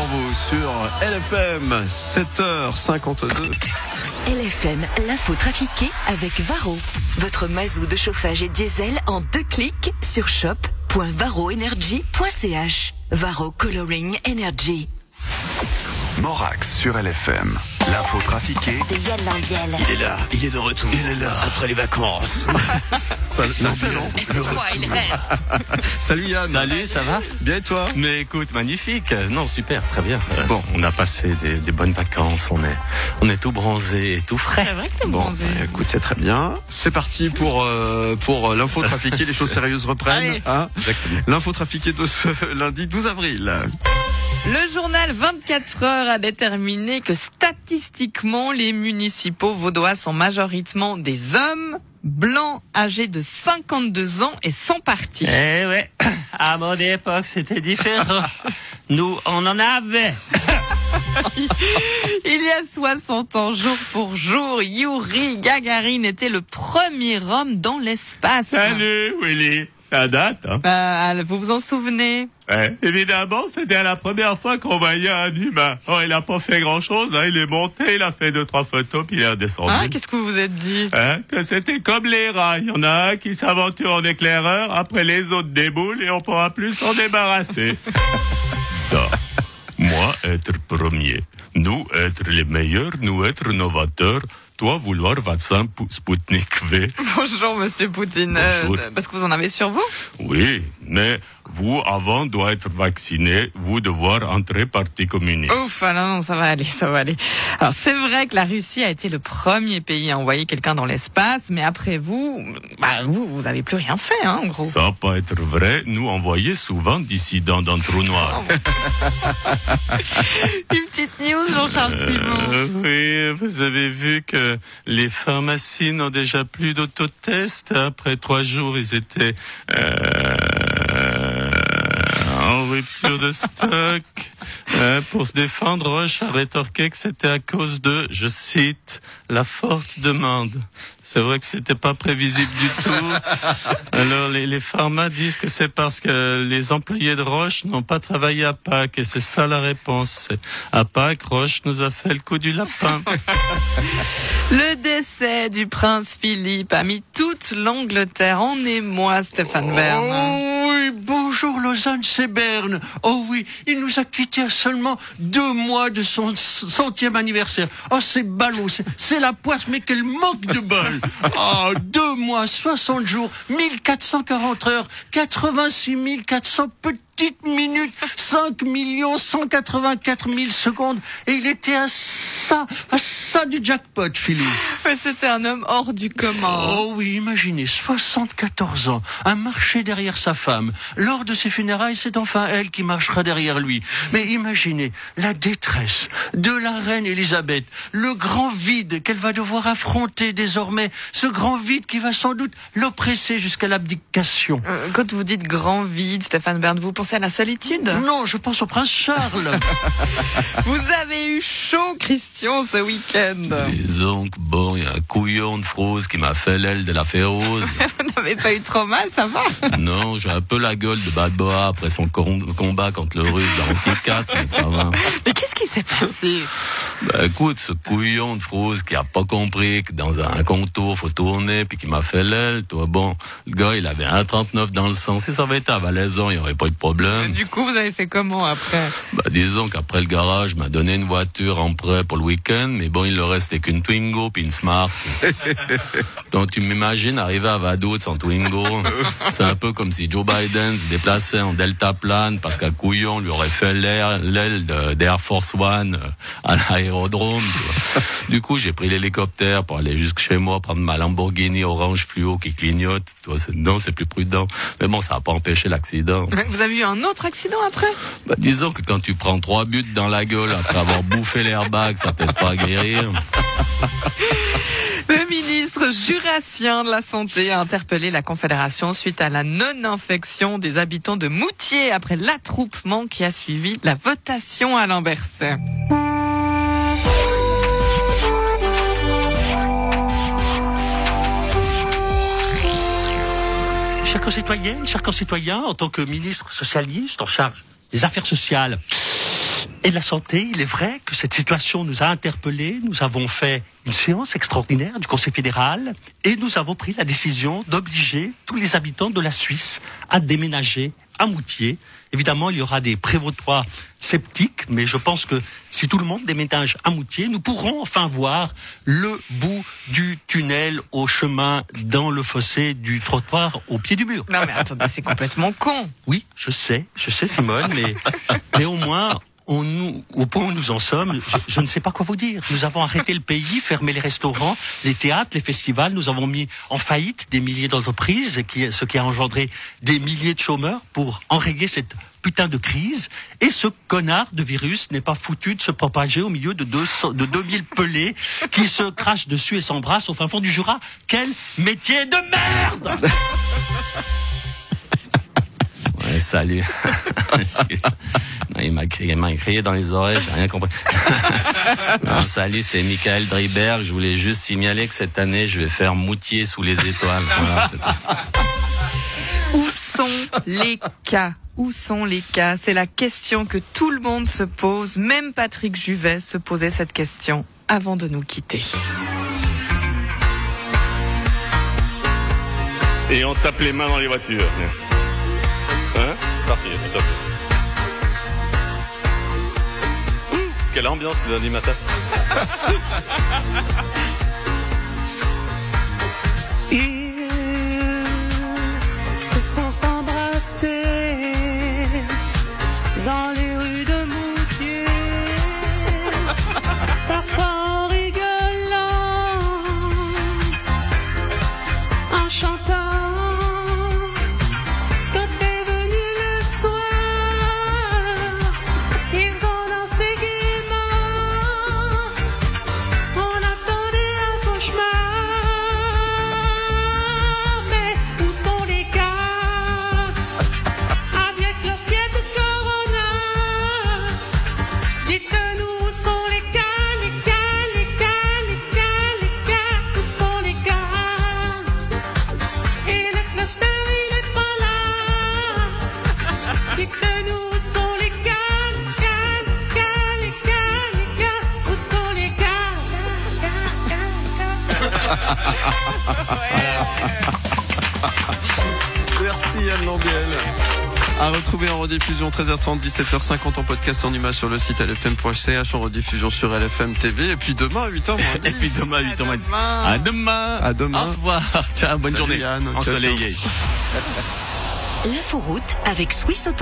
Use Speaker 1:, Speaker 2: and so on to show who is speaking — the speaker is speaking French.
Speaker 1: vous sur LFM 7h52.
Speaker 2: LFM, l'info trafiquée avec Varro. Votre mazou de chauffage et diesel en deux clics sur shop.varroenergy.ch. Varro Coloring Energy.
Speaker 3: Morax sur LFM. L'info trafiquée
Speaker 4: de Yann Lambiel.
Speaker 5: Il est là, il est de retour.
Speaker 1: Il est là.
Speaker 5: Après les vacances.
Speaker 1: Ça, ça fait long.
Speaker 4: Et c'est quoi, il reste
Speaker 1: Salut Yann.
Speaker 5: Salut, ça va?
Speaker 1: Bien et toi?
Speaker 5: Mais écoute, magnifique. Non, super, très bien.
Speaker 1: Bon.
Speaker 5: on a passé des, des bonnes vacances. On est, on est tout bronzé et tout frais.
Speaker 4: C'est vrai que t'es
Speaker 1: Bon,
Speaker 4: bronzé.
Speaker 1: bah, écoute, c'est très bien. C'est parti pour euh, pour euh, l'info trafiquée. Les choses sérieuses reprennent. Hein?
Speaker 5: Exactement.
Speaker 1: L'info trafiquée de ce lundi 12 avril.
Speaker 4: Le journal 24 heures a déterminé que statistiquement, les municipaux vaudois sont majoritairement des hommes blancs âgés de 52 ans et sans parti.
Speaker 5: Eh ouais, à mon époque, c'était différent. Nous, on en avait.
Speaker 4: Il y a 60 ans, jour pour jour, Yuri Gagarin était le premier homme dans l'espace.
Speaker 5: Salut, Willy. Ça date, hein
Speaker 4: Bah, vous vous en souvenez?
Speaker 5: Ouais, évidemment, c'était la première fois qu'on voyait un humain. Oh, il a pas fait grand chose, hein. Il est monté, il a fait deux, trois photos, puis il est redescendu.
Speaker 4: Hein, Qu'est-ce que vous vous êtes dit?
Speaker 5: Hein, que c'était comme les rats. Il y en a un qui s'aventure en éclaireur, après les autres déboulent et on pourra plus s'en débarrasser. Moi, être premier. Nous, être les meilleurs. Nous, être novateurs. Toi, vouloir vaccin Sputnik V.
Speaker 4: Bonjour, monsieur Poutine. Euh,
Speaker 5: Bonjour.
Speaker 4: parce que vous en avez sur vous?
Speaker 5: Oui, mais vous, avant, doit être vacciné. Vous, devoir entrer parti communiste.
Speaker 4: Ouf, alors non, ça va aller, ça va aller. Alors c'est vrai que la Russie a été le premier pays à envoyer quelqu'un dans l'espace, mais après vous, bah, vous, vous avez plus rien fait, hein, en gros.
Speaker 5: Ça peut être vrai. Nous envoyons souvent dissidents dans le trou noir.
Speaker 4: Une petite news, Jean-Charles Simon.
Speaker 5: Euh, oui, vous avez vu que les pharmacies n'ont déjà plus d'autotest. Après trois jours, ils étaient euh, en rupture de stock. Euh, pour se défendre, Roche a rétorqué que c'était à cause de, je cite, la forte demande. C'est vrai que c'était pas prévisible du tout. Alors les, les pharma disent que c'est parce que les employés de Roche n'ont pas travaillé à Pâques et c'est ça la réponse. À Pâques, Roche nous a fait le coup du lapin.
Speaker 4: Le décès du prince Philippe a mis toute l'Angleterre en émoi, Stéphane Bern.
Speaker 6: Oui, bonjour Lausanne, c'est Berne. Oh oui, il nous a quittés à seulement deux mois de son centième anniversaire. Oh c'est ballot, c'est- la poisse, mais quel manque de bol. Oh, deux mois, 60 jours, 1440 heures, 86 400 petites minutes, 5 184 000 secondes. Et il était à ça, à ça du jackpot, Philippe.
Speaker 4: Ouais, C'était un homme hors du commun.
Speaker 6: Oh oui, imaginez, 74 ans, un marché derrière sa femme. Lors de ses funérailles, c'est enfin elle qui marchera derrière lui. Mais imaginez la détresse de la reine Elisabeth, le grand vide qu'elle va devoir affronter désormais, ce grand vide qui va sans doute l'oppresser jusqu'à l'abdication.
Speaker 4: Euh, Quand vous dites grand vide, Stéphane Bern, vous pensez à la solitude
Speaker 6: Non, je pense au prince Charles.
Speaker 4: Vous avez eu chaud, Christian, ce week-end.
Speaker 5: Disons que bon, il y a un couillon de frousse qui m'a fait l'aile de la férose.
Speaker 4: Vous n'avez pas eu trop mal, ça va
Speaker 5: non, j'ai un peu la gueule de Bad Boa après son combat contre le russe dans Rocky 4, mais ça va.
Speaker 4: Mais qu'est-ce qui s'est passé?
Speaker 5: Bah écoute, ce couillon de frousse qui a pas compris que dans un contour faut tourner puis qui m'a fait l'aile, toi bon, le gars il avait un 39 dans le sang. Si ça avait été à Valaisan, il y aurait pas eu de problème.
Speaker 4: Du coup, vous avez fait comment après?
Speaker 5: Bah disons qu'après le garage m'a donné une voiture en prêt pour le week-end, mais bon il le restait qu'une Twingo puis une Smart. Donc tu m'imagines arriver à Vaduz sans Twingo, c'est un peu comme si Joe Biden se déplaçait en Delta plane parce qu'un couillon lui aurait fait l'aile d'Air Force One euh, à l'aérodrome. Du coup j'ai pris l'hélicoptère pour aller jusque chez moi prendre ma Lamborghini orange fluo qui clignote. Non c'est plus prudent, mais bon ça n'a pas empêché l'accident.
Speaker 4: Vous avez eu un autre accident après?
Speaker 5: Bah, disons que quand tu prends trois buts dans la gueule après avoir bouffé l'airbag, ça t'aide pas à guérir.
Speaker 4: Le ministre jurassien de la Santé a interpellé la Confédération suite à la non-infection des habitants de Moutier après l'attroupement qui a suivi la votation à Lamberset.
Speaker 6: Chers concitoyennes, chers concitoyens, en tant que ministre socialiste en charge des affaires sociales, et de la santé. Il est vrai que cette situation nous a interpellés. Nous avons fait une séance extraordinaire du Conseil fédéral et nous avons pris la décision d'obliger tous les habitants de la Suisse à déménager à Moutier. Évidemment, il y aura des prévôtois sceptiques, mais je pense que si tout le monde déménage à Moutier, nous pourrons enfin voir le bout du tunnel au chemin dans le fossé du trottoir au pied du mur.
Speaker 4: Non mais attendez, c'est complètement con.
Speaker 6: Oui, je sais, je sais Simone, mais, mais au moins, on nous, au point où nous en sommes, je, ne sais pas quoi vous dire. Nous avons arrêté le pays, fermé les restaurants, les théâtres, les festivals. Nous avons mis en faillite des milliers d'entreprises, ce qui a engendré des milliers de chômeurs pour enrayer cette putain de crise. Et ce connard de virus n'est pas foutu de se propager au milieu de, 200, de 2000 pelés qui se crachent dessus et s'embrassent au fin fond du Jura. Quel métier de merde
Speaker 5: Ouais, salut. Non, il m'a crié, il m'a crié dans les oreilles, j'ai rien compris. non, salut, c'est Michael Dreiberg. Je voulais juste signaler que cette année, je vais faire moutier sous les étoiles. Voilà,
Speaker 4: Où sont les cas? Où sont les cas? C'est la question que tout le monde se pose. Même Patrick Juvet se posait cette question avant de nous quitter.
Speaker 5: Et on tape les mains dans les voitures. Hein C'est parti. Ouh, Quelle ambiance le lundi matin.
Speaker 7: se sont embrassés dans
Speaker 1: Merci Anne Lambiel. À retrouver en rediffusion 13h30, 17h50 en podcast en image sur le site lfm.ch, en rediffusion sur LFM TV. Et puis demain à 8h,
Speaker 5: Et puis demain, 8
Speaker 4: À
Speaker 5: h
Speaker 4: demain.
Speaker 5: À demain.
Speaker 1: À demain.
Speaker 5: Au revoir. Ciao, bonne
Speaker 1: Salut,
Speaker 5: journée.
Speaker 1: Ciao,
Speaker 5: Ensoleillée.
Speaker 2: L'inforoute avec Swiss Auto.